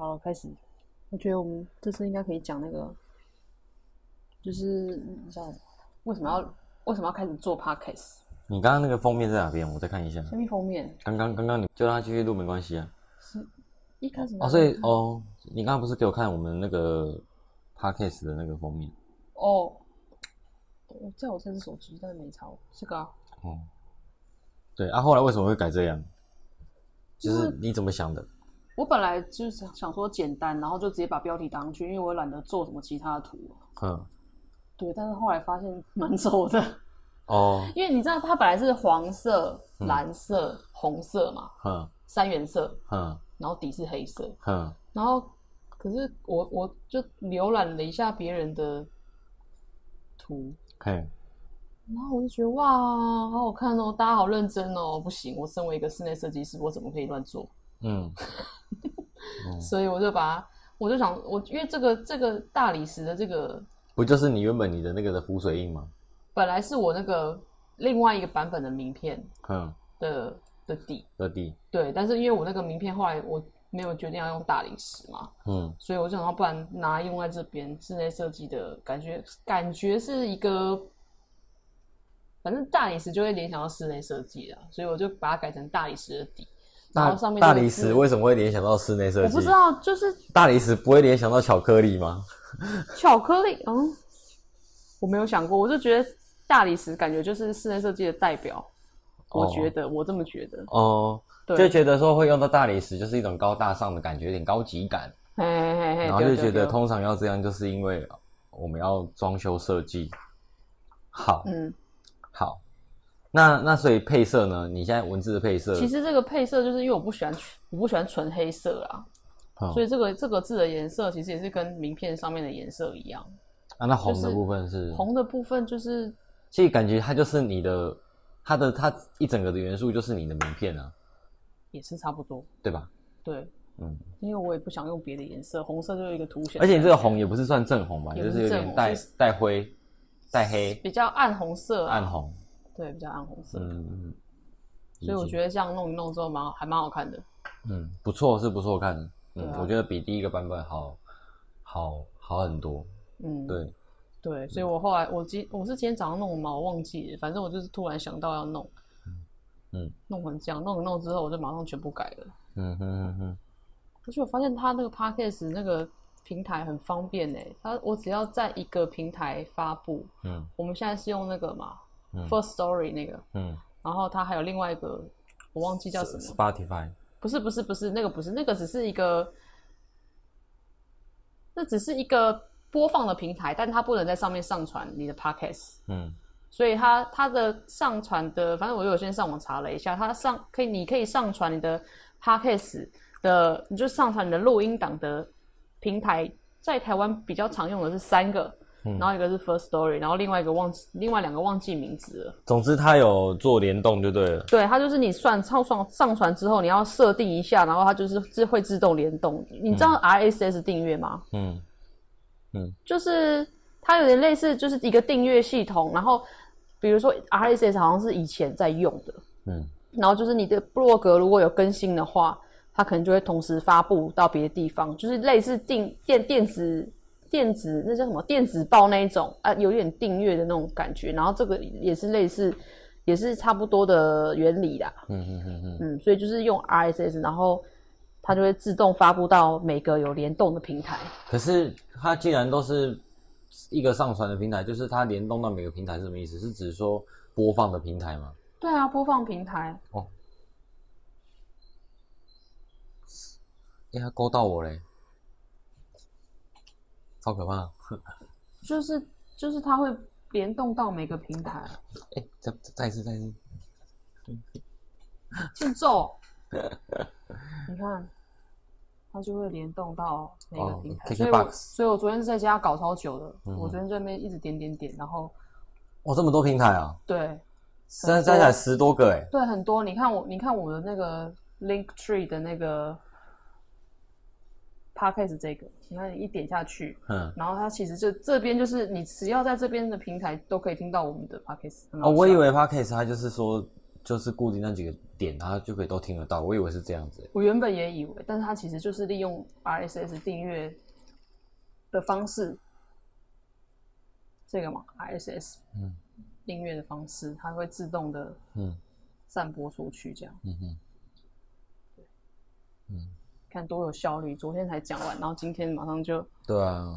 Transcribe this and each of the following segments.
好了，开始。我觉得我们这次应该可以讲那个，就是你知道为什么要为什么要开始做 podcast？你刚刚那个封面在哪边？我再看一下。下面封面刚刚刚刚你就让他继续录没关系啊。是一开始哦，所以哦，你刚刚不是给我看我们那个 podcast 的那个封面？哦，我在我这只手机，但是没抄这个啊。哦，对啊，后来为什么会改这样？就是你怎么想的？我本来就是想说简单，然后就直接把标题打上去，因为我懒得做什么其他的图。嗯，对，但是后来发现蛮丑的，哦，因为你知道它本来是黄色、蓝色、红色嘛，嗯。三原色，嗯。然后底是黑色，嗯，然后可是我我就浏览了一下别人的图，嘿，然后我就觉得哇，好好看哦，大家好认真哦，不行，我身为一个室内设计师，我怎么可以乱做？嗯。所以我就把它，我就想，我因为这个这个大理石的这个不就是你原本你的那个的浮水印吗？本来是我那个另外一个版本的名片嗯，的的底，的底，对，但是因为我那个名片后来我没有决定要用大理石嘛，嗯。所以我就想要不然拿用在这边室内设计的感觉，感觉是一个，反正大理石就会联想到室内设计啊，所以我就把它改成大理石的底，然大后上面大理石为什么会联想到室内设计？我不知道，就是大理石不会联想到巧克力吗？巧克力，嗯，我没有想过，我就觉得大理石感觉就是室内设计的代表，我哦觉得我这么觉得，哦，对就觉得说会用到大理石，就是一种高大上的感觉，有点高级感，嘿嘿嘿嘿，然后就觉得通常要这样，就是因为我们要装修设计。好，嗯，好，那那所以配色呢？你现在文字的配色，其实这个配色就是因为我不喜欢我不喜欢纯黑色啦，嗯所以这个这个字的颜色其实也是跟名片上面的颜色一样，啊，那红的部分是，红的部分就是其实感觉它就是你的，它的它一整个的元素就是你的名片啊，也是差不多，对吧？对，嗯，因为我也不想用别的颜色，红色就是一个凸显，而且你这个红也不是算正红吧，就是是有点带带灰、带黑、比较暗红色啊，暗红，对，比较暗红色，嗯，所以我得觉得这样弄一弄之后蛮好还蛮好看的。嗯不错，是不错看的，嗯，啊。我觉得比第一个版本好好好很多，嗯，对，对，所以我后来我今我是今天早上弄嘛，我忘记了，反正我就是突然想到要弄，嗯。弄成这样，弄一弄之后我就马上全部改了。嗯哼哼哼，而且我发现他那个 podcast 那个平台很方便诶，他我只要在一个平台发布，嗯。我们现在是用那个嘛、嗯 First Story 那个，嗯。然后它还有另外一个我忘记叫什么，，Spotify，不是不是不是那个不是那个只是一个，那只是一个播放的平台，但它不能在上面上传你的 podcast。嗯。所以它它的上传的，反正我有先上网查了一下，它上可以你可以上传你的 podcast 的，你就上传你的录音档的平台，在台湾比较常用的是三个，嗯然后一个是 First Story，然后另外一个忘记另外两个忘记名字了。总之它有做联动就对了，对，它就是你算上上上传之后，你要设定一下，然后它就是自会自动联动。你知道 RSS 订阅吗？嗯就是它有点类似，就是一个订阅系统。然后比如说 RSS 好像是以前在用的，嗯然后就是你的部落格如果有更新的话，它可能就会同时发布到别的地方，就是类似订电电子电子那叫什么电子报那一种啊，有点订阅的那种感觉。然后这个也是类似，也是差不多的原理啦。嗯嗯嗯嗯，嗯，所以就是用 RSS，然后它就会自动发布到每个有联动的平台。可是它既然都是一个上传的平台，就是它联动到每个平台是什么意思？是指说播放的平台吗？对啊，播放平台。哦哎、它勾到我嘞，超可怕！就是就是它会联动到每个平台，哎、再再一次，再一次，欠揍。你看，它就会联动到每个哦平台。所以我所以我昨天是在家搞超久的，嗯我昨天在那边一直点点点，然后哇，这么多平台啊，对加加起来十多个哎，对很多。你看我你看我的那个 Link Tree 的那个 Podcast 这个，你看你一点下去，嗯，然后它其实就这边就是你只要在这边的平台都可以听到我们的 podcast 哦，我以为 podcast 它就是说就是固定那几个点，它就可以都听得到。我以为是这样子。我原本也以为，但是它其实就是利用 RSS 订阅的方式，这个嘛，RSS 嗯。订阅的方式，它会自动的嗯。散播出去，这样。嗯嗯嗯，看多有效率。昨天才讲完，然后今天马上就对啊。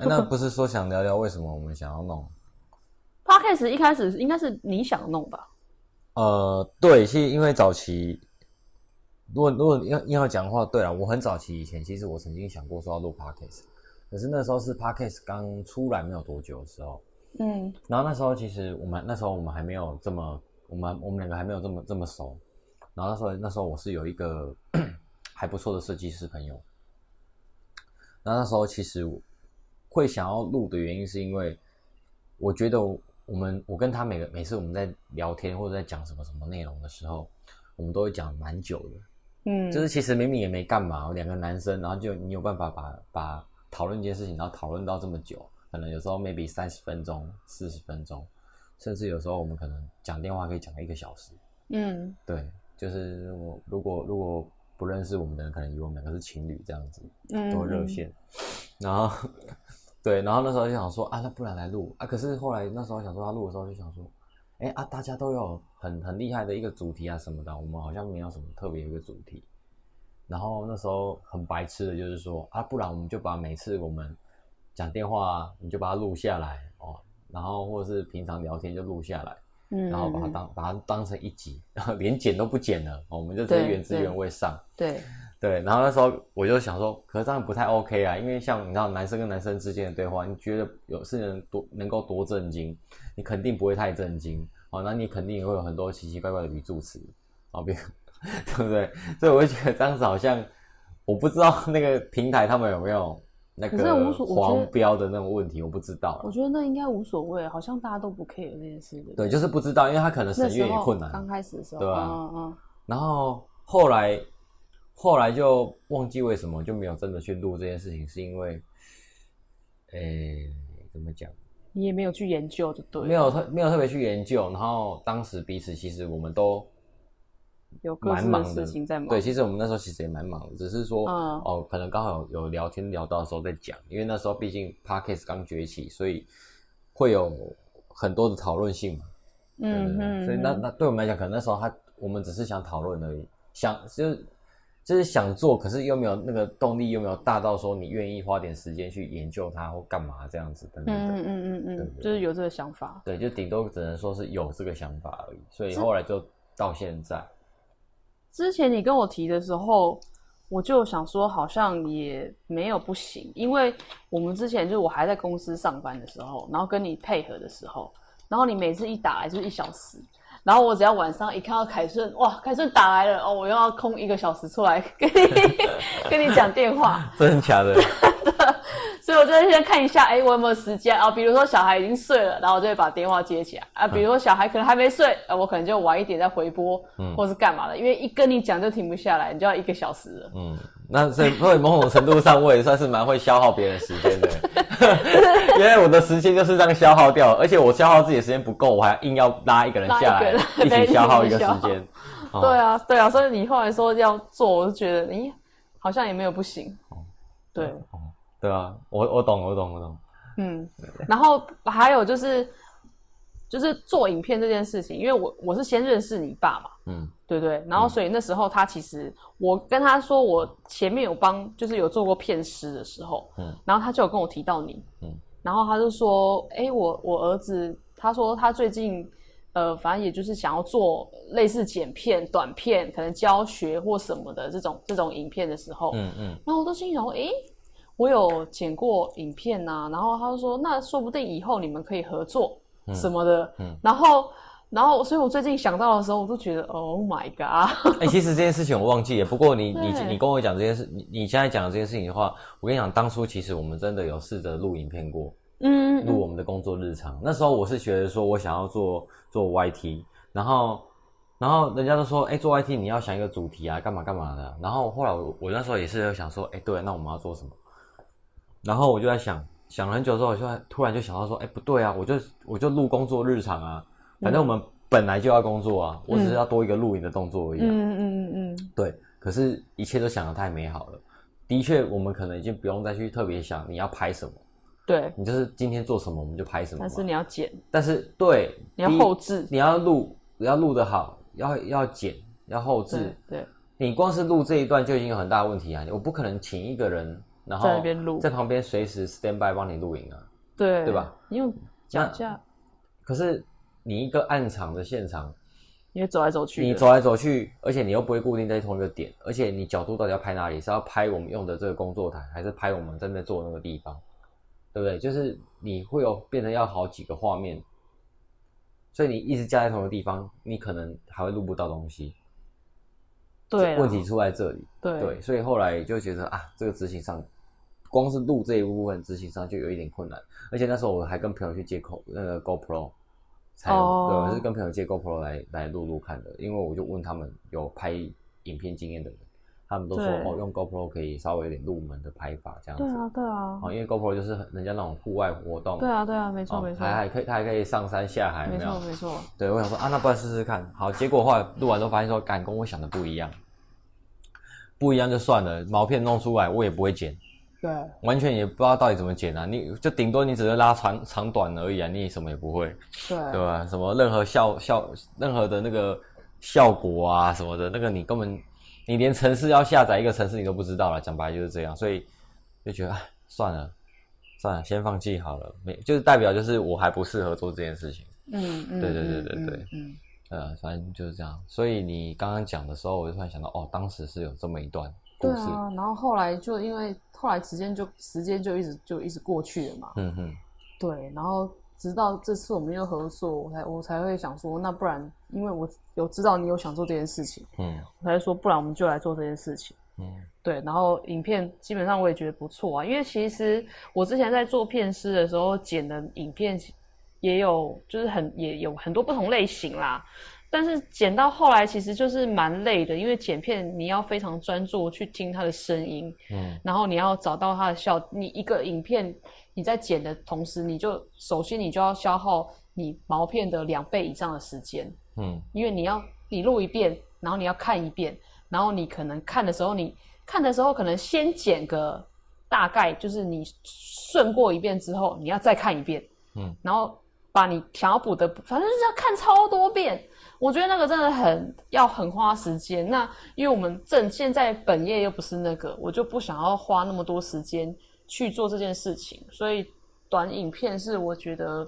哎那不是说想聊聊为什么我们想要弄？Podcast 一开始应该是你想弄吧？呃，对，其实因为早期，如果如果要硬要讲的话，对了，我很早期以前，其实我曾经想过说要录 podcast，可是那时候是 podcast 刚出来没有多久的时候，嗯然后那时候其实我们那时候我们还没有这么，我们我们两个还没有这么这么熟，然后那时候那时候我是有一个还不错的设计师朋友，那那时候其实会想要录的原因是因为我觉得我们我跟他每个每次我们在聊天或者在讲什么什么内容的时候，我们都会讲蛮久的，嗯，就是其实明明也没干嘛，两个男生，然后就你有办法把把讨论一件事情，然后讨论到这么久，可能有时候 maybe 三十分钟、四十分钟，甚至有时候我们可能讲电话可以讲一个小时。嗯。对，就是我如果如果不认识我们的人，可能以为我们两个是情侣这样子，嗯多热线。然后对，然后那时候就想说啊，那不然来录啊。可是后来那时候想说他录的时候就想说，哎啊，大家都有很很厉害的一个主题啊什么的，我们好像没有什么特别一个主题。然后那时候很白痴的，就是说啊，不然我们就把每次我们讲电话，你就把它录下来哦，然后或者是平常聊天就录下来，嗯，然后把它当把它当成一集，然后连剪都不剪了，哦我们就直接原汁原味上。对，对，然后那时候我就想说，可是这样不太 OK 啊，因为像你知道男生跟男生之间的对话，你觉得有是能多能够多震惊，你肯定不会太震惊哦，那你肯定也会有很多奇奇怪怪的语助词哦，比如 对不对？所以我就觉得当时好像我不知道那个平台他们有没有那可是无个黄标的那种问题，我不知道我。觉得那应该无所谓，好像大家都不 care 这件事的。对，就是不知道，因为他可能那审阅也困难。刚开始的时候，对啊嗯嗯然后后来后来就忘记为什么就没有真的去录这件事情，是因为，诶，怎么讲？你也没有去研究，就对，没有特没有特别去研究，然后当时彼此其实我们都有各自的蛮忙的事情在忙。对，其实我们那时候其实也蛮忙的，只是说、嗯哦，可能刚好有有聊天聊到的时候在讲，因为那时候毕竟 podcast 刚崛起，所以会有很多的讨论性嘛。嗯嗯，所以那那对我们来讲，可能那时候他我们只是想讨论而已，想就是就是想做，可是又没有那个动力，又没有大到说你愿意花点时间去研究它或干嘛这样子等等嗯嗯嗯嗯，就是有这个想法。对，就顶多只能说是有这个想法而已，所以后来就到现在。之前你跟我提的时候，我就想说，好像也没有不行，因为我们之前就是我还在公司上班的时候，然后跟你配合的时候，然后你每次一打来就是一小时，然后我只要晚上一看到凯顺，哇，凯顺打来了，哦，我又要空一个小时出来跟你 跟你讲电话，真的假的？所以我就会先看一下，哎、我有没有时间啊？比如说小孩已经睡了，然后我就会把电话接起来啊。比如说小孩可能还没睡，啊，我可能就晚一点再回拨，嗯或是干嘛的，因为一跟你讲就停不下来，你就要一个小时了。嗯，那所以所以某种程度上，我也算是蛮会消耗别人时间的。因为我的时间就是这样消耗掉，而且我消耗自己的时间不够，我还硬要拉一个人下来拉一 起消耗一个时间。哦对啊，对啊，所以你后来说要做，我就觉得，咦，好像也没有不行。对，哦，对啊，我我懂，我懂，我懂。嗯，然后还有就是，就是做影片这件事情，因为我我是先认识你爸嘛，嗯对不对？然后所以那时候他其实，我跟他说我前面有帮，就是有做过片师的时候，嗯然后他就有跟我提到你，嗯然后他就说，哎，我我儿子，他说他最近，呃，反正也就是想要做类似剪片、短片，可能教学或什么的这种这种影片的时候，嗯嗯然后我都心想说，诶，我有剪过影片呐、然后他就说，那说不定以后你们可以合作什么的。嗯然后，然后，所以我最近想到的时候，我都觉得，Oh my god！哎、其实这件事情我忘记了。不过你你你跟我讲这件事，你你现在讲的这件事情的话，我跟你讲，当初其实我们真的有试着录影片过，嗯，录我们的工作日常。那时候我是觉得说我想要做做 YT，然后然后人家都说，哎、做 YT 你要想一个主题啊，干嘛干嘛的。然后后来我我那时候也是有想说，哎、对，那我们要做什么？然后我就在想，想了很久之后，我就突然就想到说，哎、不对啊，我就我就录工作日常啊，反正我们本来就要工作啊，我只是要多一个录影的动作而已、啊。嗯嗯嗯嗯，对，可是一切都想的太美好了。的确，我们可能已经不用再去特别想你要拍什么，对。你就是今天做什么我们就拍什么。但是你要剪，但是对，你要后置，你要录，要录的好，要要剪，要后置对。对，你光是录这一段就已经有很大的问题啊！我不可能请一个人，然后在那边录在旁边随时 stand by 帮你录影啊。对对吧？你用脚那架，可是你一个暗场的现场，你会走来走去，你走来走去，而且你又不会固定在同一个点，而且你角度到底要拍哪里？是要拍我们用的这个工作台，还是拍我们正在做的那个地方？对不对？就是你会有变成要好几个画面，所以你一直架在同一个地方，你可能还会录不到东西。对问题出在这里。对对，所以后来就觉得啊，这个执行上，光是录这一部分执行上就有一点困难，而且那时候我还跟朋友去借 Go 那个 GoPro，才有、哦。对，我是跟朋友借 GoPro 来来录录看的，因为我就问他们有拍影片经验的人，他们都说哦，用 GoPro 可以稍微有点入门的拍法这样子。对啊对啊，哦，因为 GoPro 就是人家那种户外活动，对啊对啊，没错哦没错。还还可以，它还可以上山下海，没错？没错，对，我想说啊，那不然试试看。好，结果后来录完之后发现说，感跟我想的不一样，不一样就算了，毛片弄出来我也不会剪，对完全也不知道到底怎么剪啊。你就顶多你只是拉长长短而已啊，你什么也不会，对对吧？什么任何效效任何的那个效果啊什么的，那个你根本你连城市要下载一个城市你都不知道了，讲白就是这样，所以就觉得哎算了算了，先放弃好了，没就是代表就是我还不适合做这件事情。嗯嗯，对对对嗯对对嗯，呃，反正就是这样。所以你刚刚讲的时候，我就突然想到，哦，当时是有这么一段故事。对啊，然后后来就因为后来时间就时间就一直就一直过去了嘛，嗯哼，对，然后直到这次我们又合作，我才我才会想说，那不然因为我有知道你有想做这件事情，嗯我才会说，不然我们就来做这件事情。嗯对，然后影片基本上我也觉得不错啊，因为其实我之前在做片师的时候剪的影片也有，就是很也有很多不同类型啦。但是剪到后来其实就是蛮累的，因为剪片你要非常专注去听它的声音，嗯然后你要找到它的笑。你一个影片你在剪的同时，你就首先你就要消耗你毛片的两倍以上的时间，嗯因为你要你录一遍，然后你要看一遍，然后你可能看的时候，你看的时候可能先剪个大概，就是你顺过一遍之后，你要再看一遍，嗯，然后把你想要补的，反正就是要看超多遍。我觉得那个真的很要很花时间。那因为我们正现在本业又不是那个，我就不想要花那么多时间去做这件事情，所以短影片是我觉得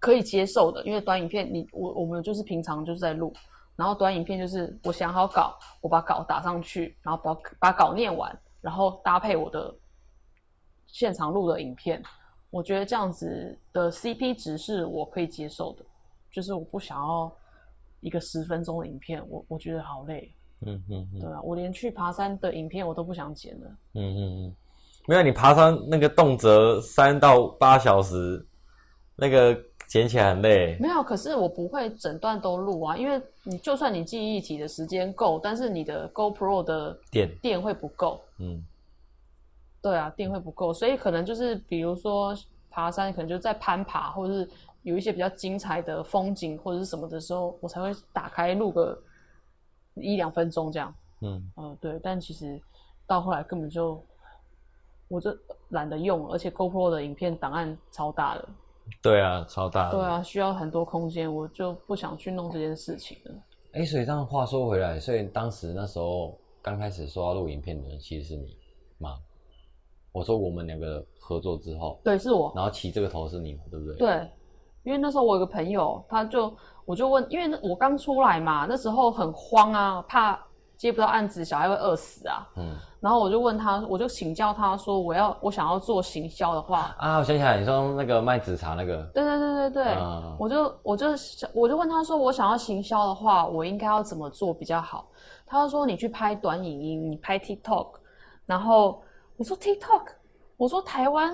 可以接受的，因为短影片你我我们就是平常就是在录，然后短影片就是我想好稿，我把稿打上去，然后把把稿念完，然后搭配我的现场录的影片，我觉得这样子的 CP 值是我可以接受的，就是我不想要一个十分钟的影片，我我觉得好累，嗯嗯嗯。对啊，我连去爬山的影片我都不想剪了，嗯嗯，没有你爬山那个动辄三到八小时，那个剪起来很累。没有，可是我不会整段都录啊，因为你就算你记忆体的时间够，但是你的 GoPro 的电，电会不够。嗯。对啊，电会不够，所以可能就是比如说爬山，可能就在攀爬，或者是有一些比较精彩的风景或者是什么的时候，我才会打开录个一两分钟这样。嗯嗯，对，但其实到后来根本就我就懒得用，而且 GoPro 的影片档案超大的，对啊，超大的。对啊，需要很多空间，我就不想去弄这件事情了。哎，所以这样话说回来，所以当时那时候刚开始说要录影片的人其实是你吗？我说我们两个合作之后，对，是我。然后起这个头是你嘛，对不对？对，因为那时候我有个朋友，他就我就问，因为那我刚出来嘛，那时候很慌啊，怕接不到案子，小孩会饿死啊。嗯然后我就问他，我就请教他说，我要我想要做行销的话，啊，我想起来，你说那个卖紫茶那个，对对对对对，嗯我就我就想我就问他说，我想要行销的话，我应该要怎么做比较好？他就说你去拍短影音，你拍 TikTok，然后我说 TikTok，我说台湾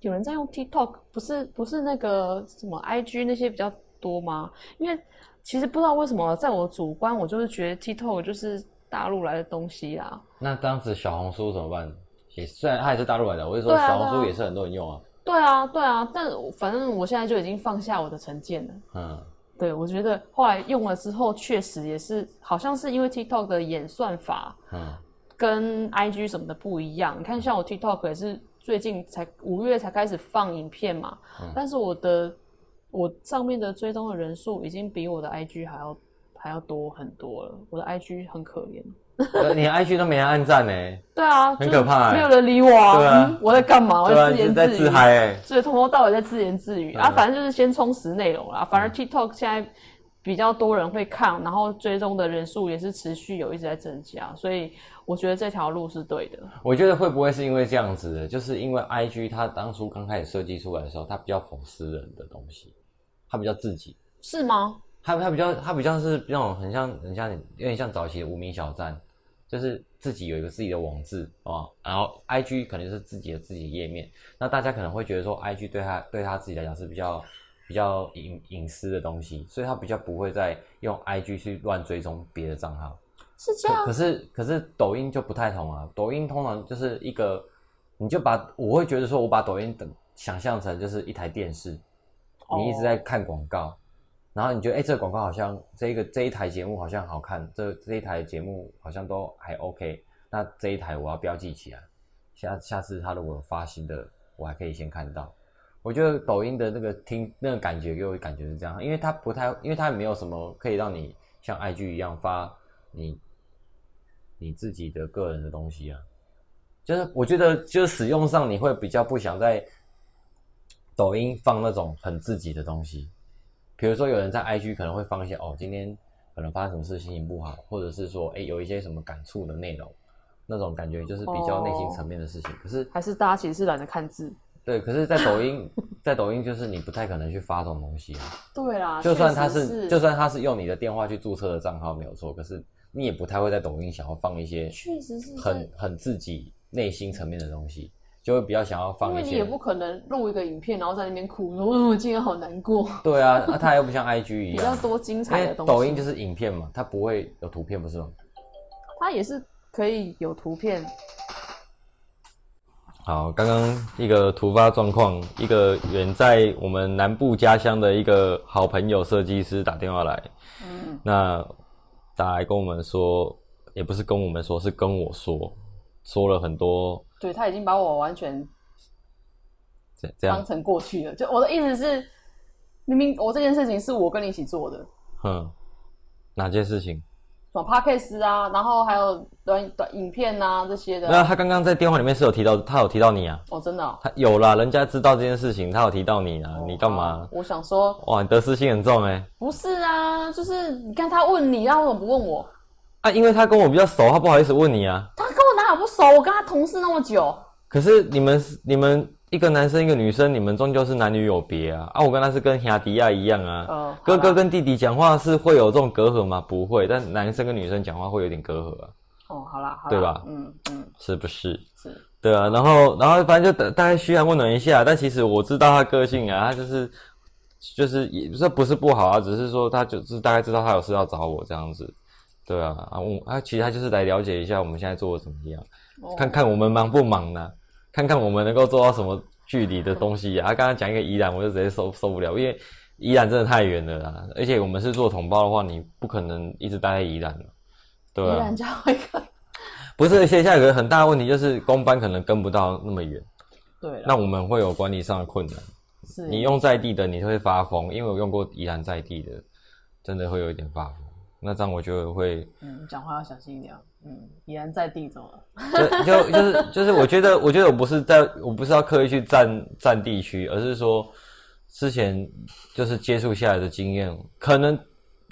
有人在用 TikTok，不是不是那个什么 IG 那些比较多吗？因为其实不知道为什么，在我主观我就是觉得 TikTok 就是大陆来的东西啦。那当时小红书怎么办？也虽然它也是大陆来的，我就说小红书也是很多人用啊。对啊，对啊，但反正我现在就已经放下我的成见了。嗯，对，我觉得后来用了之后，确实也是，好像是因为 TikTok 的演算法，嗯，跟 IG 什么的不一样。你看，像我 TikTok 也是最近才五月才开始放影片嘛，但是我的我上面的追踪的人数已经比我的 IG 还要还要多很多了。我的 IG 很可怜。你 IG 都没人按赞呢？对啊，很可怕，没有人理我啊！我在干嘛？我在自言自语，自嗨哎！所以从头到尾在自言自语啊，反正就是先充实内容啦。反而 TikTok 现在比较多人会看，然后追踪的人数也是持续有一直在增加，所以我觉得这条路是对的。我觉得会不会是因为这样子的？就是因为 IG 它当初刚开始设计出来的时候，它比较讽私人的东西，它比较自己，是吗？它它比较它比较是那种很像很像有点像早期的无名小站。就是自己有一个自己的网志啊，然后 I G 可能是自己的自己的页面，那大家可能会觉得说 I G 对他对他自己来讲是比较比较隐隐私的东西，所以他比较不会再用 I G 去乱追踪别的账号。是这样。可是可是抖音就不太同啊，抖音通常就是一个，你就把我会觉得说我把抖音等想象成就是一台电视，你一直在看广告。然后你觉得，哎，这个广告好像这个这一台节目好像好看，这这一台节目好像都还 OK，那这一台我要标记起来，下下次他如果发新的，我还可以先看到。我觉得抖音的那个听那个感觉给我感觉是这样，因为它不太，因为它没有什么可以让你像 IG 一样发你你自己的个人的东西啊，就是我觉得就是使用上你会比较不想在抖音放那种很自己的东西。比如说，有人在 IG 可能会放一些哦，今天可能发生什么事，心情不好，或者是说，哎，有一些什么感触的内容，那种感觉就是比较内心层面的事情。可是还是大家其实是懒得看字。对，可是，在抖音，在抖音就是你不太可能去发这种东西啊。对啦，就算他是，就算他是用你的电话去注册的账号没有错，可是你也不太会在抖音想要放一些确实是很很自己内心层面的东西。就会比较想要放一些，因为你也不可能录一个影片，然后在那边哭，说我今天好难过。对啊，那它又不像 IG 一 样，比较多精彩的东西。抖音就是影片嘛，它不会有图片，不是吗？它也是可以有图片。好，刚刚一个突发状况，一个远在我们南部家乡的一个好朋友设计师打电话来，嗯，那打来跟我们说，也不是跟我们说，是跟我说，说了很多。对他已经把我完全这样当成过去了。就我的意思是，明明我这件事情是我跟你一起做的。嗯，哪件事情？什么 podcast 啊，然后还有短短影片啊这些的。那他刚刚在电话里面是有提到，他有提到你啊？哦，真的？他有啦，人家知道这件事情，他有提到你啊？你干嘛？我想说，哇，你得失心很重哎。不是啊，就是你看他问你，他为什么不问我？啊，因为他跟我比较熟，他不好意思问你啊。他跟我哪有不熟？我跟他同事那么久。可是你们你们一个男生一个女生，你们终究是男女有别啊。啊，我跟他是跟亚迪亚一样啊。哥哥跟弟弟讲话是会有这种隔阂吗？不会。但男生跟女生讲话会有点隔阂啊。哦，好啦，对吧？嗯嗯，是不是？是。对啊，然后然后反正就大概嘘寒问暖一下。但其实我知道他个性啊，他就是就是也这不是不好啊，只是说他就是大概知道他有事要找我这样子。对啊，啊我啊其实他就是来了解一下我们现在做的怎么样，看看我们忙不忙呢？看看我们能够做到什么距离的东西啊！刚刚讲一个宜兰，我就直接受受不了，因为宜兰真的太远了啦，而且我们是做同胞的话，你不可能一直待在宜兰对啊。宜兰。不是，现在有个很大的问题就是公班可能跟不到那么远，对，那我们会有管理上的困难。是你用在地的，你会发疯，因为我用过宜兰在地的，真的会有一点发疯。那这样我就会，嗯，讲话要小心一点。嗯，已然在地中了。就就就是就是，我觉得我觉得我不是在，我不是要刻意去占占地区，而是说之前就是接触下来的经验，可能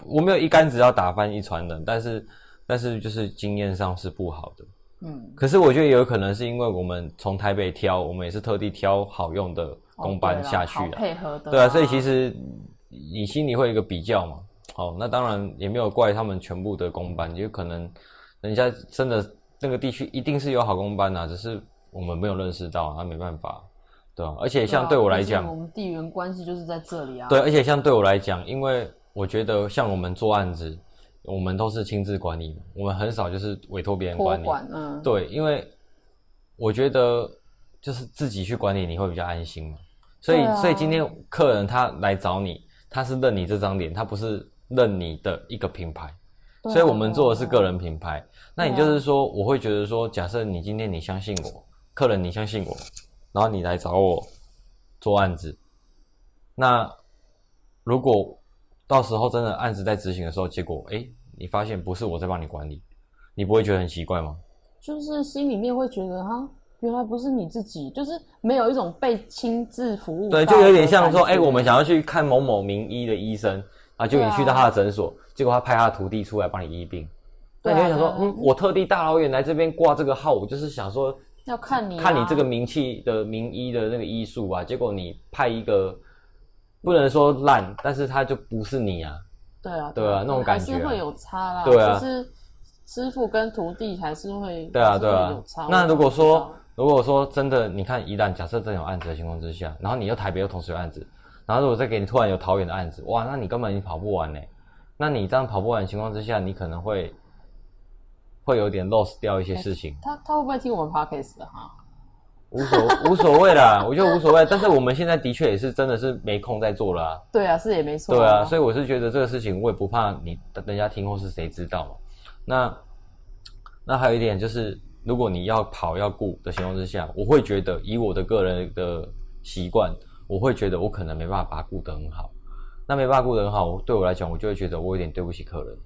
我没有一竿子要打翻一船人，但是但是就是经验上是不好的。嗯，可是我觉得也有可能是因为我们从台北挑，我们也是特地挑好用的工班下去的，配合的。对啊，所以其实你心里会有一个比较嘛。哦，那当然也没有怪他们全部的公班，也有可能人家真的那个地区一定是有好公班呐，只是我们没有认识到，那没办法，对吧？而且像对我来讲，我们地缘关系就是在这里啊。对，而且像对我来讲，因为我觉得像我们做案子，我们都是亲自管理，我们很少就是委托别人管理。嗯。对，因为我觉得就是自己去管理你会比较安心嘛。所以，所以今天客人他来找你。他是认你这张脸，他不是认你的一个品牌。所以我们做的是个人品牌。那对啊也就是说，我会觉得说，假设你今天你相信我，客人你相信我，然后你来找我做案子，那如果到时候真的案子在执行的时候，结果哎，诶你发现不是我在帮你管理，你不会觉得很奇怪吗？就是心里面会觉得哈，原来不是你自己，就是没有一种被亲自服务对，就有点像说，感觉哎，我们想要去看某某名医的医生啊，就你去到他的诊所，结果他派他的徒弟出来帮你医病。那你会想说，嗯，我特地大老远来这边挂这个号，我就是想说，要看你啊看你这个名气的名医的那个医术啊，结果你派一个不能说烂，但是他就不是你啊。对啊对啊那种感觉啊还是会有差啦，对啊就是师傅跟徒弟还是会对啊，对啊有差。那如果说如果说真的，你看，一旦假设真有案子的情况之下，然后你又台北又同时有案子，然后如果再给你突然有桃园的案子，哇，那你根本你跑不完呢。那你这样跑不完的情况之下，你可能会会有点 lost 掉一些事情。他他会不会听我们 podcast 的哈？无所无所谓啦，我觉得无所谓。但是我们现在的确也是真的是没空在做了啊。对啊，是也没错。对啊，所以以我是觉得这个事情我也不怕你人家听或是谁知道嘛。那那还有一点就是，如果你要跑要顾的情况之下，我会觉得以我的个人的习惯，我会觉得我可能没办法把它顾得很好。那没办法顾得很好，对我来讲，我就会觉得我有点对不起客人。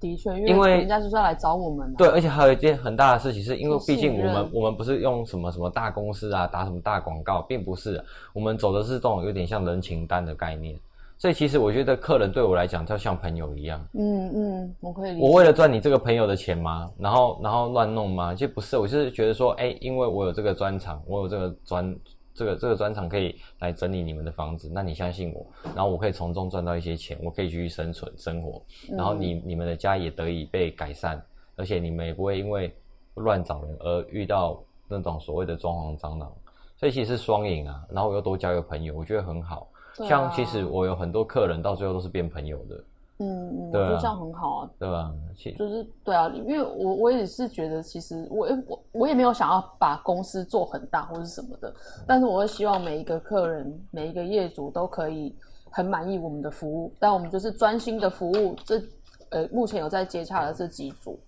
的确，因为人家就是要来找我们、啊。对，而且还有一件很大的事情，是因为毕竟我们我们不是用什么什么大公司啊，打什么大广告，并不是，我们走的是这种有点像人情单的概念。所以其实我觉得客人对我来讲，就像朋友一样。嗯嗯，我可以理解。我为了赚你这个朋友的钱吗？然后然后乱弄吗？其实不是，我就是觉得说，哎、因为我有这个专长，我有这个专这个这个专长可以来整理你们的房子，那你相信我，然后我可以从中赚到一些钱，我可以继续生存生活，然后你你们的家也得以被改善，而且你们也不会因为乱找人而遇到那种所谓的装潢蟑螂，所以其实是双赢啊。然后我又多交一个朋友，我觉得很好。像其实我有很多客人到最后都是变朋友的，嗯嗯，我觉得这样很好啊。对吧？其就是对啊，因为我我也是觉得，其实我我我也没有想要把公司做很大或是什么的，但是我会希望每一个客人、每一个业主都可以很满意我们的服务。但我们就是专心的服务这呃目前有在接洽的这几组，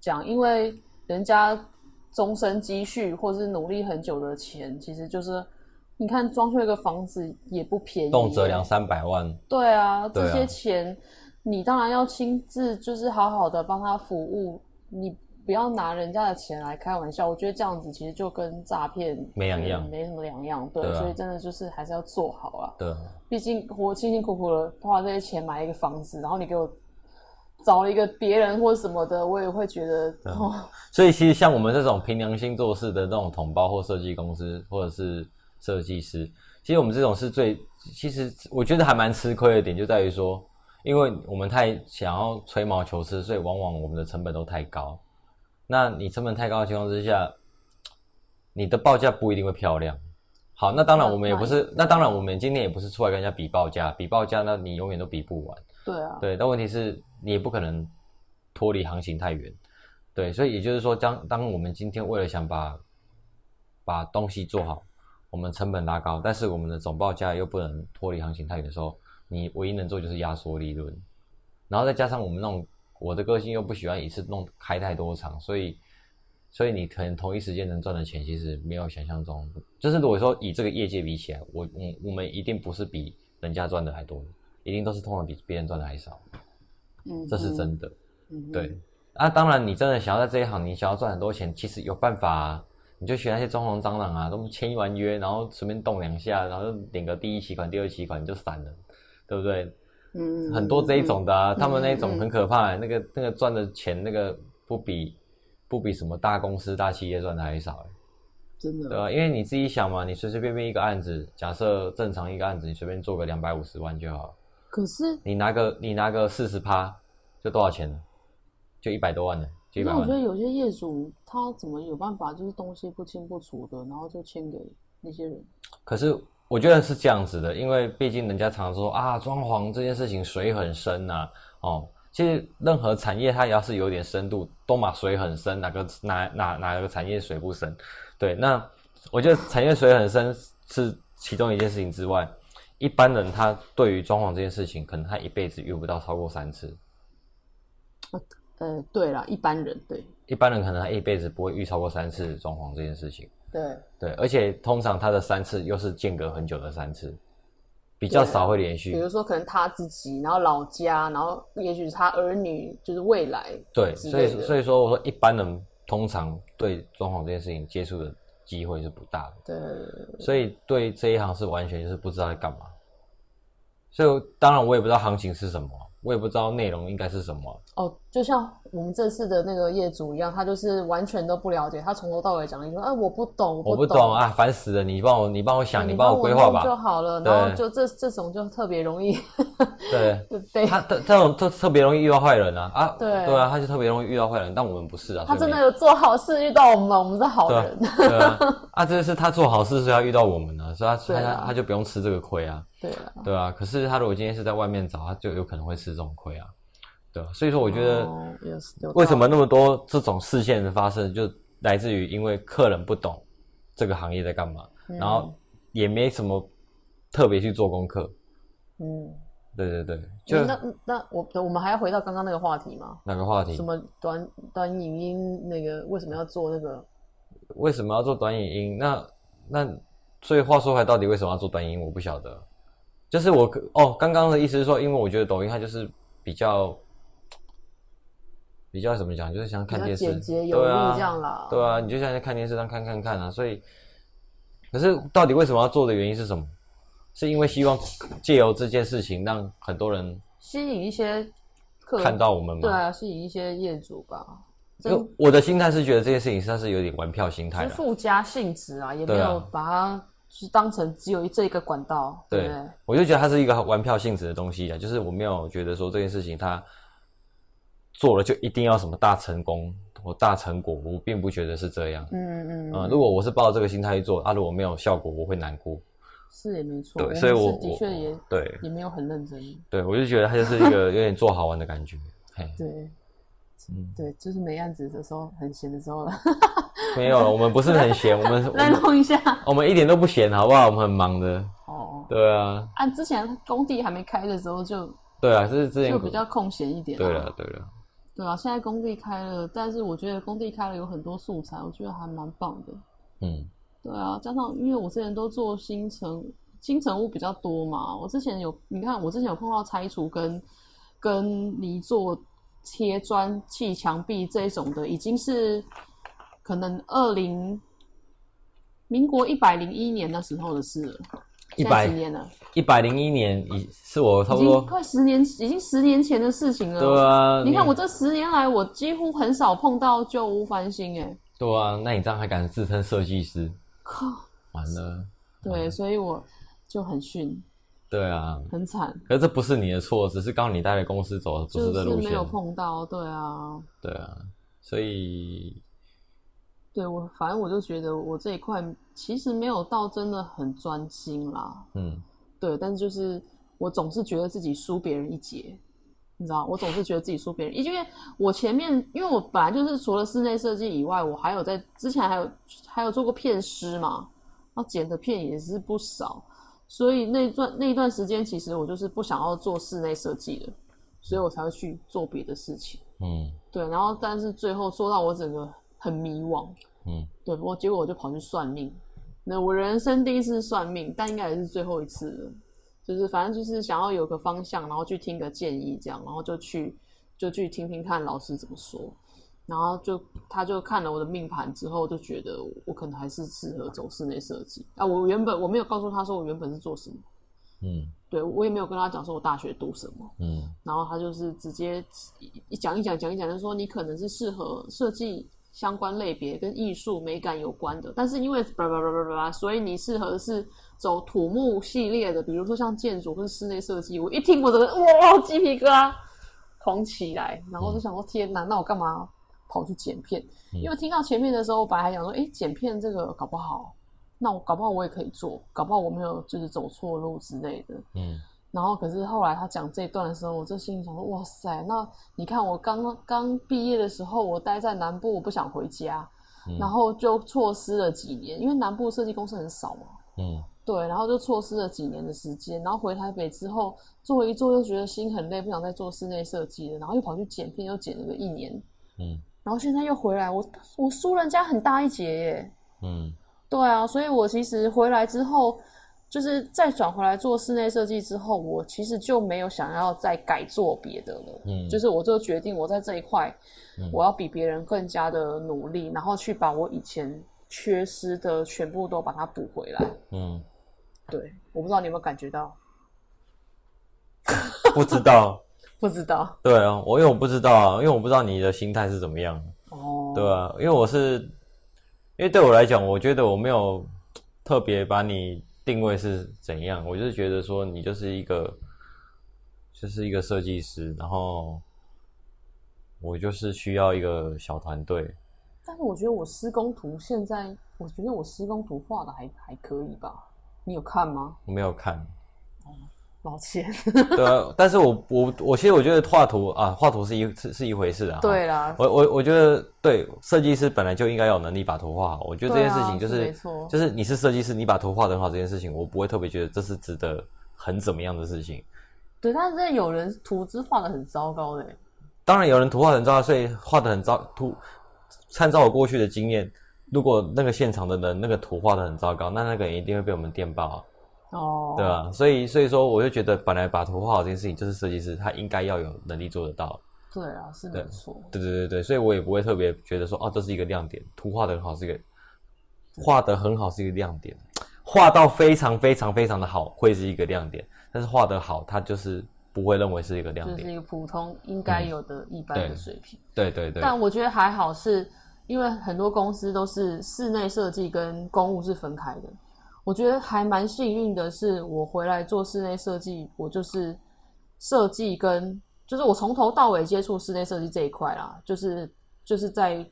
这样，因为人家终身积蓄或是努力很久的钱，其实就是你看装修一个房子也不便宜，动辄两三百万，对啊，这些钱你当然要亲自就是好好的帮他服务，你不要拿人家的钱来开玩笑。我觉得这样子其实就跟诈骗没两样嗯没什么两样。对，对啊所以真的就是还是要做好啊。对。毕竟我辛辛苦苦的花这些钱买一个房子，然后你给我找了一个别人或什么的，我也会觉得所以其实像我们这种凭良心做事的那种同胞或设计公司或者是设计师，其实我们这种是最，其实我觉得还蛮吃亏的点就在于说，因为我们太想要吹毛求疵，所以往往我们的成本都太高。那你成本太高的情况之下，你的报价不一定会漂亮。好，那当然我们也不是，那当然我们今天也不是出来跟人家比报价，比报价那你永远都比不完。对啊，对，但问题是你也不可能脱离行情太远，对，所以也就是说，当当我们今天为了想把把东西做好，我们成本拉高，但是我们的总报价又不能脱离行情太远的时候，你唯一能做就是压缩利润，然后再加上我们那种我的个性又不喜欢一次弄开太多场，所以所以你可能同一时间能赚的钱其实没有想象中，就是如果说以这个业界比起来，我我我们一定不是比人家赚的还多，一定都是通常比别人赚的还少。嗯，这是真的。对啊，当然你真的想要在这一行，你想要赚很多钱，其实有办法啊。你就学那些装潢蟑螂啊，都签完约，然后随便动两下，然后就领个第一期款、第二期款，你就散了，对不对？嗯，嗯很多这一种的啊，嗯他们那种很可怕、那个那个赚的钱，那个不比不比什么大公司、大企业赚的还少、欸，真的对吧、因为你自己想嘛，你随随便便一个案子，假设正常一个案子，你随便做个两百五十万就好。可是你拿个你拿个四十趴，就多少钱呢？就一百多万了，那我觉。得有些业主他怎么有办法，就是东西不清不楚的，然后就签给那些人。可是我觉得是这样子的，因为毕竟人家常说啊，装潢这件事情水很深呐、哦，其实任何产业它要是有点深度，都嘛水很深，哪个哪哪哪个产业水不深？对，那我觉得产业水很深是其中一件事情之外，一般人他对于装潢这件事情，可能他一辈子遇不到超过三次。呃，对了，一般人对一般人可能他一辈子不会遇超过三次装潢这件事情。对对，而且通常他的三次又是间隔很久的三次，比较少会连续比。如说可能他自己，然后老家，然后也许是他儿女，就是未来对，所以所以说我说一般人通常对装潢这件事情接触的机会是不大的。对所以对这一行是完全就是不知道在干嘛。所以当然我也不知道行情是什么，我也不知道内容应该是什么。哦，就像我们这次的那个业主一样，他就是完全都不了解，他从头到尾讲了一句，哎，我不懂，我不不懂啊，烦死了！你帮我，你帮我想，你帮我规划吧就。好了。然后就这这种就特别容易，对，他他这种特特别容易遇到坏人啊啊！对对啊，他就特别容易遇到坏人，但我们不是啊。他真的有做好事遇到我们，我们是好人。对啊，啊，这是他做好事，是要遇到我们啊，所以他他他就不用吃这个亏啊。对啊，对啊，可是他如果今天是在外面找，他就有可能会吃这种亏啊。对啊，所以说我觉得为什么那么多这种事件的发生，就来自于因为客人不懂这个行业在干嘛，理然后也没什么特别去做功课。嗯，对对对，就嗯那那我我们还要回到刚刚那个话题吗？哪个话题什？么短短影音那个为什么要做那个？为什么要做短影音？那那所以话说回来，到底为什么要做短影音？我不晓得。就是我可哦，刚刚的意思是说，因为我觉得抖音它就是比较比较怎么讲，就是像看电视，比较简洁有力对啊这样啦对啊，你就像在看电视上看看看啊。所以，可是到底为什么要做的原因是什么？是因为希望借由这件事情让很多人吸引一些客看到我们吗？对啊，吸引一些业主吧。就我的心态是觉得这件事情它是有点玩票心态是的。附加性质啊，也没有把它就是当成只有这一个管道，对不对对？我就觉得它是一个玩票性质的东西啊，就是我没有觉得说这件事情它做了就一定要什么大成功或大成果，我并不觉得是这样。嗯嗯嗯，如果我是抱着这个心态去做，啊，如果没有效果，我会难过。是也没错。对，所以我的确也对也没有很认真，对，我就觉得它就是一个有点做好玩的感觉。嘿，对嗯，对，就是没案子的时候，很闲的时候了，没有，我们不是很闲，我们 我来弄一下。我们一点都不闲，好不好？我们很忙的。哦，对啊，按之前工地还没开的时候就对啊，这是之前就比较空闲一点。对了，对了，对啊，现在工地开了，但是我觉得工地开了有很多素材，我觉得还蛮棒的。嗯对啊，加上因为我之前都做新城新城屋比较多嘛，我之前有你看我之前有碰到拆除跟跟泥做贴砖砌墙壁这一种的，已经是可能二零民国一百零一年那时候的事了。现在100几年了？一百零一年已是我差不多。快十年，已经十年前的事情了。对啊，你看我这十年来，我几乎很少碰到旧屋翻新、哎，对啊，那你这样还敢自称设计师？靠，完了，对，所以我就很逊，对啊，很惨，可是这不是你的错，只是刚好你带的公司走的不就是这路线。没有，碰到，对啊，对啊，所以对我反正我就觉得我这一块其实没有到真的很专心啦，嗯对，但是就是我总是觉得自己输别人一截，你知道，我总是觉得自己输别人，因为我前面因为我本来就是除了室内设计以外，我还有在之前还有还有做过片师嘛，然后剪的片也是不少，所以那段那一段时间其实我就是不想要做室内设计的，所以我才会去做别的事情。嗯对，然后但是最后做到我整个很迷惘，嗯对，不过结果我就跑去算命。那我人生第一次算命，但应该也是最后一次了。就是反正就是想要有个方向，然后去听个建议，这样，然后就去就去听听看老师怎么说。然后就他就看了我的命盘之后，就觉得我可能还是适合走室内设计啊。我原本我没有告诉他说我原本是做什么，嗯对我也没有跟他讲说我大学读什么。嗯然后他就是直接一讲一讲讲一讲，就说你可能是适合设计相关类别跟艺术美感有关的，但是因为叭叭叭叭叭，所以你适合的是走土木系列的，比如说像建筑或是室内设计。我一听我这个哇鸡皮疙瘩狂起来，然后就想说天哪，那我干嘛跑去剪片？嗯因为听到前面的时候，我本来还想说，哎，剪片这个搞不好，那我搞不好我也可以做，搞不好我没有就是走错路之类的。嗯然后可是后来他讲这一段的时候，我就心里想说，哇塞，那你看我刚刚毕业的时候，我待在南部，我不想回家，嗯。然后就错失了几年，因为南部设计公司很少嘛，嗯。对，然后就错失了几年的时间，然后回台北之后做一做，又觉得心很累，不想再做室内设计了，然后又跑去剪片，又剪了个一年，嗯。然后现在又回来，我我输人家很大一截耶。嗯。对啊，所以我其实回来之后，就是再转回来做室内设计之后，我其实就没有想要再改做别的了。嗯，就是我就决定我在这一块，嗯我要比别人更加的努力，然后去把我以前缺失的全部都把它补回来。嗯，对，我不知道你有没有感觉到？不知道，不知道对啊，我因为我不知道啊，因为我不知道你的心态是怎么样，哦。对啊，因为我是，因为对我来讲，我觉得我没有特别把你定位是怎样，我就是觉得说你就是一个，就是一个设计师，然后我就是需要一个小团队，但是我觉得我施工图现在，我觉得我施工图画的还还可以吧？你有看吗？我没有看，抱歉。对啊，但是我我我其实我觉得画图啊，画图是一是是一回事啊，对啦，我我我觉得对设计师本来就应该有能力把图画好。我觉得这件事情就是是没错就是你是设计师，你把图画得很好这件事情，我不会特别觉得这是值得很怎么样的事情。对，但是有人图纸画的很糟糕的欸，当然有人图画很糟，所以画的很糟。图参照我过去的经验，如果那个现场的人那个图画的很糟糕，那那个人一定会被我们电爆啊，哦，对啊？所以所以说，我就觉得本来把图画好这件事情，就是设计师他应该要有能力做得到。对啊，是没错。对对对对，所以我也不会特别觉得说，哦，这是一个亮点，图画的很好是一个，画的很好是一个亮点，画到非常非常非常的好会是一个亮点，但是画的好，它就是不会认为是一个亮点。就是一个普通应该有的一般的水平。对对对，但我觉得还好是，因为很多公司都是室内设计跟公务是分开的。我觉得还蛮幸运的是，我回来做室内设计，我就是设计跟就是我从头到尾接触室内设计这一块啦，就是就是在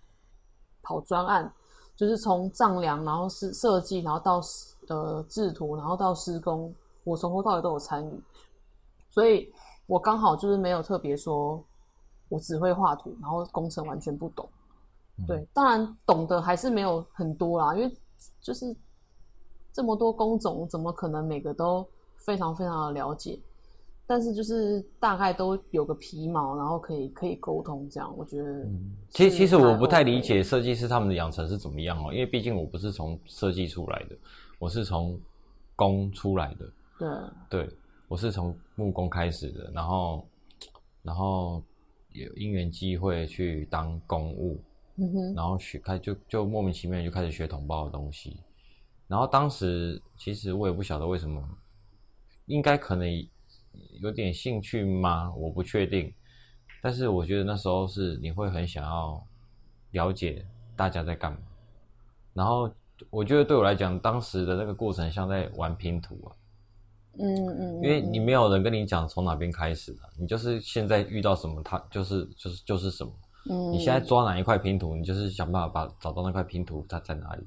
跑专案，就是从丈量，然后是设计，然后到呃制图，然后到施工，我从头到尾都有参与，所以我刚好就是没有特别说我只会画图，然后工程完全不懂。对，当然懂得还是没有很多啦，因为就是这么多工种，怎么可能每个都非常非常的了解？但是就是大概都有个皮毛，然后可以可以沟通，这样我觉得。其实其实我不太理解。解设计师他们的养成是怎么样哦，因为毕竟我不是从设计出来的，我是从工出来的，对，对我是从木工开始的，然后然后有因缘机会去当公务，嗯哼，然后学开就就莫名其妙就开始学统包的东西，然后当时其实我也不晓得为什么，应该可能有点兴趣吗？我不确定，但是我觉得那时候是你会很想要了解大家在干嘛，然后我觉得对我来讲，当时的那个过程像在玩拼图啊，嗯嗯，因为你没有人跟你讲从哪边开始的，你就是现在遇到什么，它就是就是就是什么。嗯你现在抓哪一块拼图，你就是想办法把找到那块拼图它在哪里。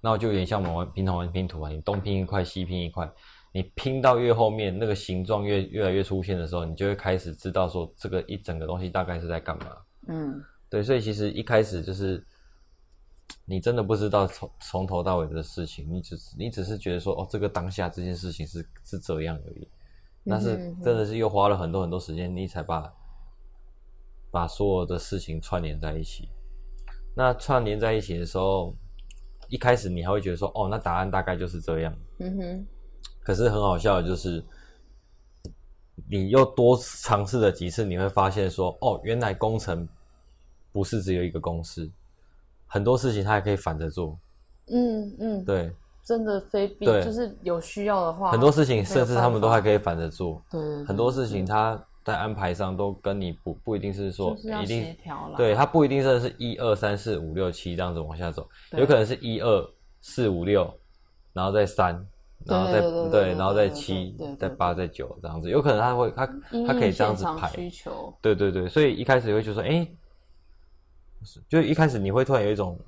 那我就有点像我们玩平常玩拼图啊，你东拼一块，西拼一块，你拼到越后面，那个形状越越来越出现的时候，你就会开始知道说这个一整个东西大概是在干嘛。嗯对，所以其实一开始就是你真的不知道从从头到尾的事情，你只是你只是觉得说哦，这个当下这件事情是是这样而已。但是真的是又花了很多很多时间，你才把把所有的事情串联在一起。那串联在一起的时候，一开始你还会觉得说哦，那答案大概就是这样。嗯哼，可是很好笑的就是，你又多尝试了几次，你会发现说，哦，原来工程不是只有一个公式，很多事情它还可以反着做。嗯嗯，对，真的非必，就是有需要的话，很多事情甚至他们都还可以，反着做。很多事情它在安排上都跟你不不一定是说就是一定协调啦，对，它不一定真的是一二三四五六七这样子往下走，有可能是一二四五六，然后再三，然后再对然后再七再八，再九这样子，有可能他会他他可以这样子排，对对对，所以一开始会觉得说，哎，就一开始你会突然有一种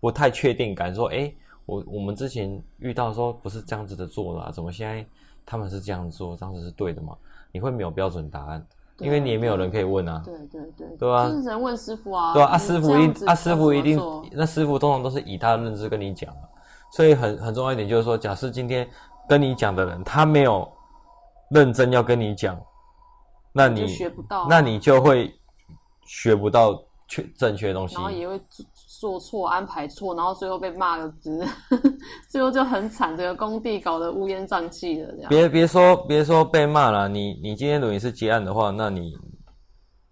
不太确定感，说，哎，我我们之前遇到说不是这样子的做的、啊，怎么现在他们是这样做，这样子是对的吗？你会没有标准答案，因为你也没有人可以问啊。对对对，对啊就是只能问师傅啊，对啊，啊师傅一啊师傅一定那师傅通常都是以他的认知跟你讲啊，所以很很重要一点就是说，假设今天跟你讲的人，他没有认真要跟你讲，那你学不到，那你就会学不到确正确的东西然。后也会做做错、安排错，然后最后被骂的，只是最后就很惨，这个工地搞得乌烟瘴气的这样。别别说别说被骂了，你你今天如果你是接案的话，那你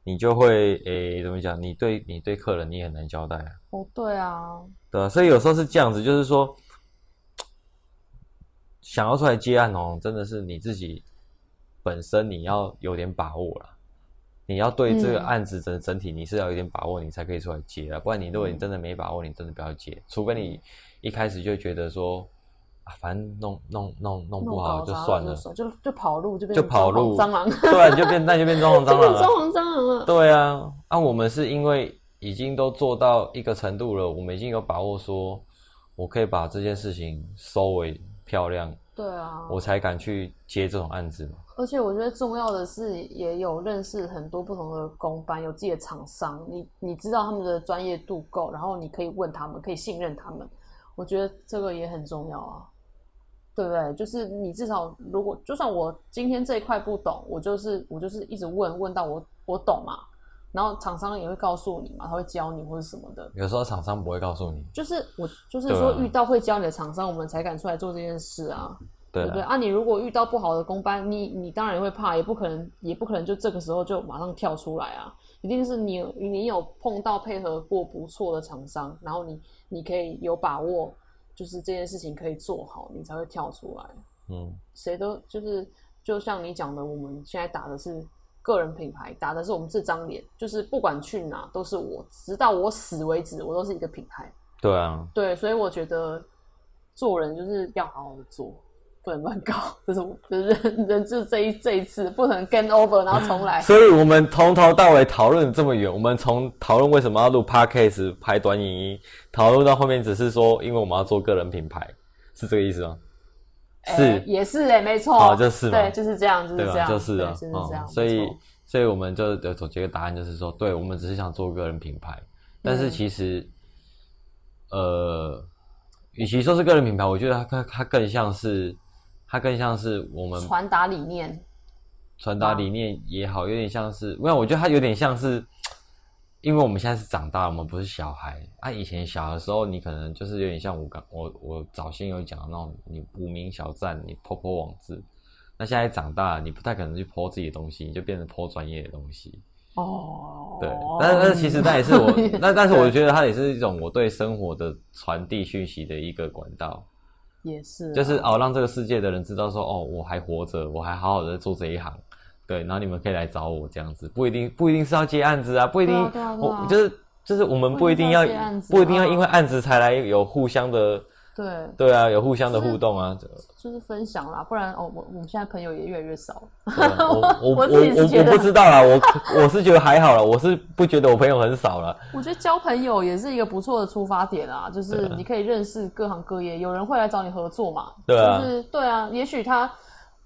你就会诶怎么讲？你对你对客人你也很难交代啊，哦，对啊，对啊，所以有时候是这样子，就是说想要出来接案哦，真的是你自己本身你要有点把握啦。你要对这个嗯案子整整体你是要有点把握，你才可以出来接啊，不然你如果你真的没把握，你真的不要接，除非你一开始就觉得说啊，反正弄弄弄弄不好就算了，就就跑路，就变就跑路蟑螂，对啊，你就变那就变装潢蟑螂了。装潢蟑螂了。对啊，啊，我们是因为已经都做到一个程度了，我们已经有把握说，我可以把这件事情收尾漂亮，对啊，我才敢去接这种案子嘛。而且我觉得重要的是，也有认识很多不同的公班，有自己的厂商，你你知道他们的专业度够，然后你可以问他们，可以信任他们，我觉得这个也很重要啊，对不对？就是你至少如果就算我今天这一块不懂，我就是我就是一直问问到我我懂嘛，然后厂商也会告诉你嘛，他会教你或者什么的，有时候厂商不会告诉你，就是我就是说遇到会教你的厂商，我们才敢出来做这件事啊。对不对啊？你如果遇到不好的公班，你你当然也会怕，也不可能，也不可能就这个时候就马上跳出来啊！一定是你你有碰到配合过不错的厂商，然后你你可以有把握，就是这件事情可以做好，你才会跳出来。嗯，谁都就是就像你讲的，我们现在打的是个人品牌，打的是我们这张脸，就是不管去哪都是我，直到我死为止，我都是一个品牌。对啊，对，所以我觉得做人就是要好好的做，不能乱搞。就是 就是人人就这一这一次不能 gain over，然后重来。所以我们从头到尾讨论这么远，我们从讨论为什么要录 podcast 拍短影音，讨论到后面只是说，因为我们要做个人品牌，是这个意思吗？哎是，也是哎、没错，哦就是对，就是这样，就是？这样，就是啊，对就是这样。嗯，所以所以我们就有总结个答案，就是说，对我们只是想做个人品牌，但是嗯其实，呃，与其说是个人品牌，我觉得它它它更像是，它更像是我们传达理念，传达理念也好，有点像是，没有，我觉得它有点像是，因为我们现在是长大了，我们不是小孩啊。以前小的时候，你可能就是有点像我刚我我早先有讲的那种，你无名小站，你泼泼网字。那现在长大了，你不太可能去泼自己的东西，你就变成泼专业的东西。哦，对，但是但是其实那也是我，那但是我觉得它也是一种我对生活的传递讯息的一个管道。也是啊，就是哦，让这个世界的人知道说，哦，我还活着，我还好好的做这一行，对，然后你们可以来找我这样子，不一定不一定是要接案子啊，不一定，对啊啊啊我就是就是我们不一定要不一定要因为案子才来有互相的，对，对啊，有互相的互动啊，就是分享啦，不然哦，我我们现在朋友也越来越少。我我我我不知道啦，我我是觉得还好啦，我是不觉得我朋友很少了，我觉得交朋友也是一个不错的出发点啊，就是你可以认识各行各业，有人会来找你合作嘛。对啊就是对啊，也许他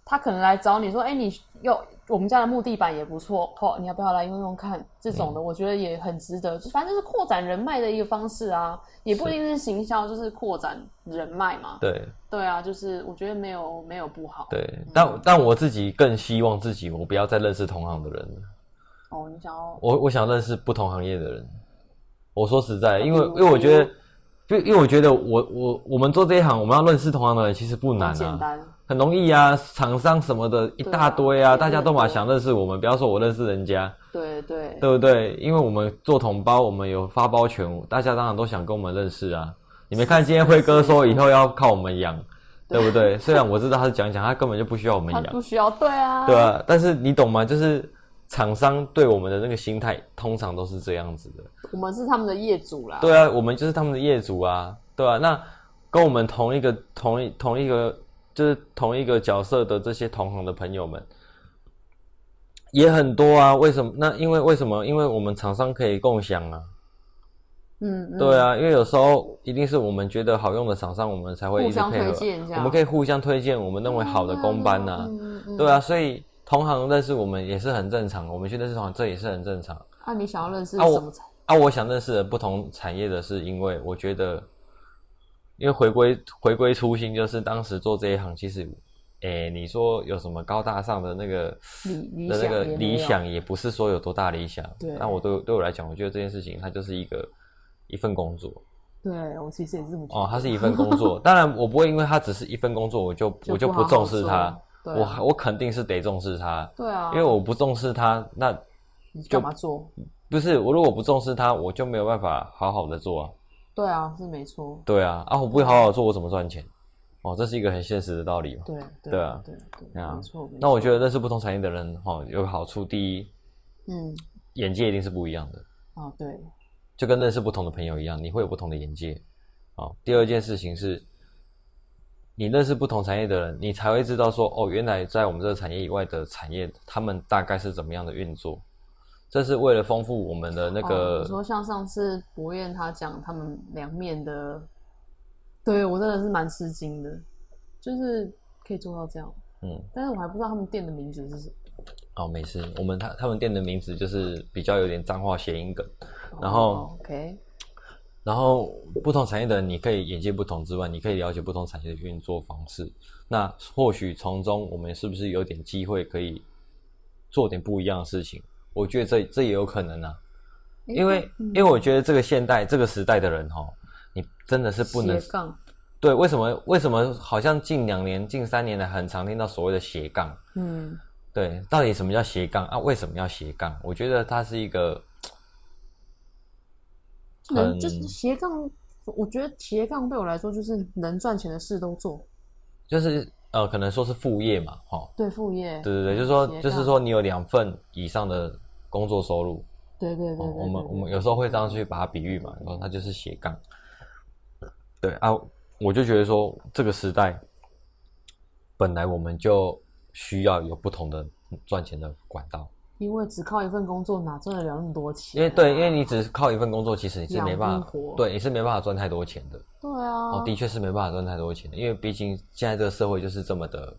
他可能来找你说，哎、你有我们家的木地板也不错，哦，你要不要来用用看？这种嗯的，我觉得也很值得，就反正就是扩展人脉的一个方式啊，也不一定是行销，就是扩展人脉嘛。对对啊，就是我觉得没有没有不好。对，但但我自己更希望自己我不要再认识同行的人了。哦，你想要我我想认识不同行业的人。我说实在，因为因为我觉得，因为因为我觉得我我我们做这一行，我们要认识同行的人其实不难啊，很简单，很容易啊，厂商什么的一大堆啊，啊大家都嘛想认识我们，不要说我认识人家，对对对不对？因为我们做同胞，我们有发包权，大家当然都想跟我们认识啊。你没看今天辉哥说以后要靠我们养，对不对？虽然我知道他是讲讲，他根本就不需要我们养不，需要，对啊，对啊，但是你懂吗？就是厂商对我们的那个心态，通常都是这样子的。我们是他们的业主啦。对啊，我们就是他们的业主啊，对啊。那跟我们同一个同一同一个就是同一个角色的这些同行的朋友们也很多啊。为什么？那因为为什么？因为我们厂商可以共享啊。嗯，嗯对啊，因为有时候一定是我们觉得好用的厂商，我们才会一互相直配合推。荐，我们可以互相推荐我们认为好的工班呐、嗯嗯嗯对啊，所以同行认识我们也是很正常，我们去认识同行这也是很正常。啊，你想要认识什么产？啊，我想认识的不同产业的是，因为我觉得因为回归回归初心，就是当时做这一行，其实，诶，你说有什么高大上的那个理理的那个理想，也不是说有多大理想。对那我对对我来讲，我觉得这件事情它就是一个一份工作对我其实也是这么觉得。哦，它是一份工作。当然，我不会因为它只是一份工作，我就我就不重视它。做对啊我我肯定是得重视它，对啊，因为我不重视它，那你干嘛做？不是我如果不重视它，我就没有办法好好的做啊。对啊，是没错。对啊，啊，我不会好好做，我怎么赚钱？哦，这是一个很现实的道理嘛。对对啊对对对，啊没错。没那我错觉得认识不同产业的人，哈、有个好处，第一，嗯，眼界一定是不一样的，哦对，就跟认识不同的朋友一样，你会有不同的眼界。哦，第二件事情是，你认识不同产业的人，你才会知道说，哦，原来在我们这个产业以外的产业，他们大概是怎么样的运作。这是为了丰富我们的那哦个你说像上次博彦他讲他们凉面的，对我真的是蛮吃惊的，就是可以做到这样，嗯，但是我还不知道他们店的名字是什么。哦，没事，我们他他们店的名字就是比较有点脏话谐音梗，然后哦 OK，然后不同产业的人，你可以眼界不同之外，你可以了解不同产业的运作方式。那或许从中我们是不是有点机会可以做点不一样的事情？我觉得这这也有可能啊，因为、嗯因为我觉得这个现代这个时代的人哈，你真的是不能斜杠，对为什么为什么好像近两年近三年来很常听到所谓的斜杠？嗯，对，到底什么叫斜杠啊？为什么要斜杠？我觉得它是一个很能就是斜杠，我觉得斜杠对我来说就是能赚钱的事都做，就是呃，可能说是副业嘛，哈、对副业，对对对，就是说就是说你有两份以上的工作收入，对对对哦对，对我们我们有时候会这样去把它比喻嘛，然后它就是斜杠。对啊，我就觉得说这个时代本来我们就需要有不同的赚钱的管道，因为只靠一份工作哪赚得了那么多钱、因为对，因为你只是靠一份工作，其实你是没办法对，你是没办法赚太多钱的。对啊，哦，的确是没办法赚太多钱的，因为毕竟现在这个社会就是这么的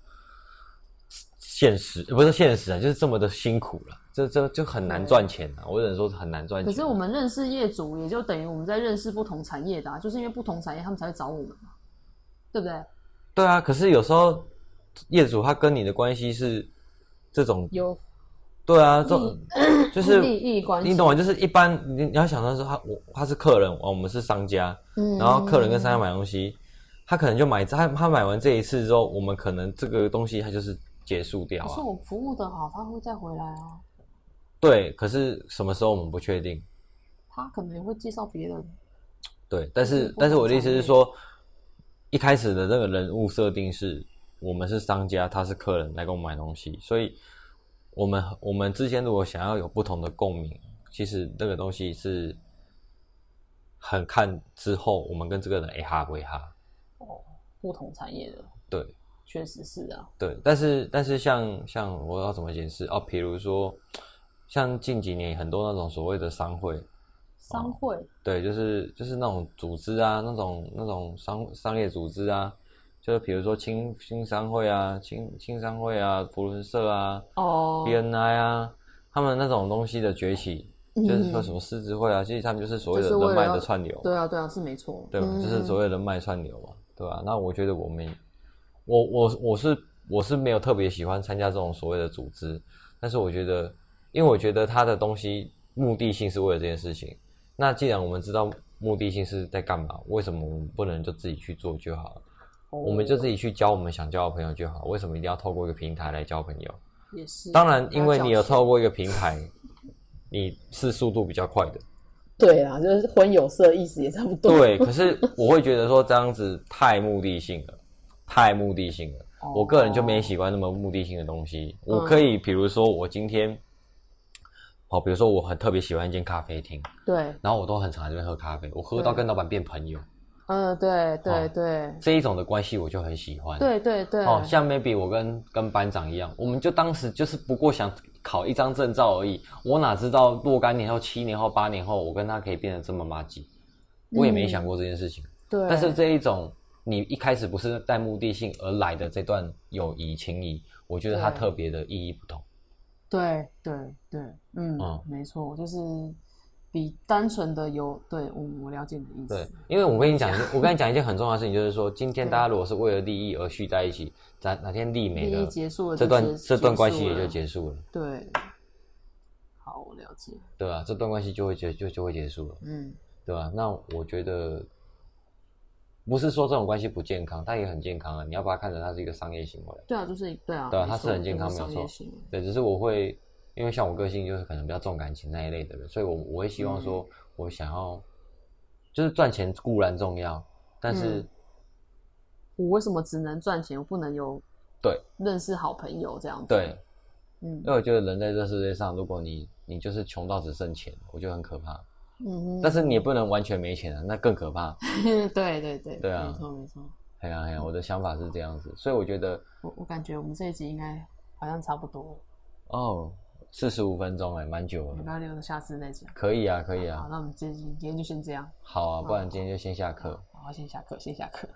现实，呃不是现实啊，就是这么的辛苦了，这这就很难赚钱啊。我只能说很难赚钱。可是我们认识业主，也就等于我们在认识不同产业的、啊，就是因为不同产业他们才会找我们嘛，对不对？对啊，可是有时候业主他跟你的关系是这种，有对啊，这 就是利益关系，你懂吗？就是一般你你要想到说他我他是客人，哦我们是商家，嗯然后客人跟商家买东西，他可能就买他他买完这一次之后，我们可能这个东西他就是结束掉啊可是。我服务的好，他会再回来啊，对，可是什么时候我们不确定。他可能也会介绍别人。对，但是但是我的意思是说，一开始的那个人物设定是我们是商家，他是客人来给我们买东西，所以我们我们之间如果想要有不同的共鸣，其实那个东西是很看之后我们跟这个人哎哈归哈，哦不同产业的，对。确实是啊。对，但是但是像像我要怎么解释？哦？比如说像近几年很多那种所谓的商会，商会，对，就是就是那种组织啊，那种那种商商业组织啊，就是比如说青青商会啊、青青商会啊、福伦社啊、哦，BNI 啊，他们那种东西的崛起，就是说什么狮子会啊，其实他们就是所谓的人脉的串流，对啊，对啊，是没错，对就是所谓的人脉串流嘛，对吧？那我觉得我们，我我我是我是没有特别喜欢参加这种所谓的组织，但是我觉得，因为我觉得他的东西目的性是为了这件事情。那既然我们知道目的性是在干嘛，为什么我们不能就自己去做就好了？哦我们就自己去交我们想交的朋友就好，为什么一定要透过一个平台来交朋友？也是。当然，因为你有透过一个平台，你是速度比较快的。对啊，就是婚有色意思也差不多。对，可是我会觉得说这样子太目的性了，太目的性了。哦我个人就没喜欢那么目的性的东西。我可以，比如说我今天，好，比如说我很特别喜欢一间咖啡厅，对，然后我都很常在这边喝咖啡，我喝到跟老板变朋友，嗯，对对哦对。这一种的关系我就很喜欢。对对对，哦，像 maybe 我跟跟班长一样，我们就当时就是不过想考一张证照而已，我哪知道若干年后、七年后、八年后，我跟他可以变得这么麻吉，我也没想过这件事情。对，但是这一种你一开始不是带目的性而来的这段友谊情谊，我觉得它特别的意义不同。对对对，嗯，嗯。没错，就是比单纯的有对我我了解你的意思。对，因为我跟你讲，我跟你讲一件很重要的事情，就是说，今天大家如果是为了利益而聚在一起，哪哪天利没了结束了这段这段关系也就结束了，对。好，我了解。对啊、这段关系就会结就就会结束了，嗯，对吧、那我觉得不是说这种关系不健康，它也很健康啊，你要把它看成它是一个商业行为。对啊，就是对啊，对啊它是很健康就是没有错对，只是我会，因为像我个性就是可能比较重感情那一类的人，所以我我会希望说，嗯我想要，就是赚钱固然重要，但是、嗯我为什么只能赚钱，我不能有对认识好朋友这样子？对，，嗯因为我觉得人在这世界上，如果你你就是穷到只剩钱，我觉得很可怕。嗯哼，但是你也不能完全没钱啊，那更可怕。对对对对啊没错没错。哎呀哎呀，我的想法是这样子，所以我觉得我我感觉我们这一集应该好像差不多了，哦，四十五分钟哎，蛮久了。你不要留着下次再讲？可以啊，可以啊好，啊，那我们这集今天就先这样。好啊，不然今天就先下课。好，先下课，先下课。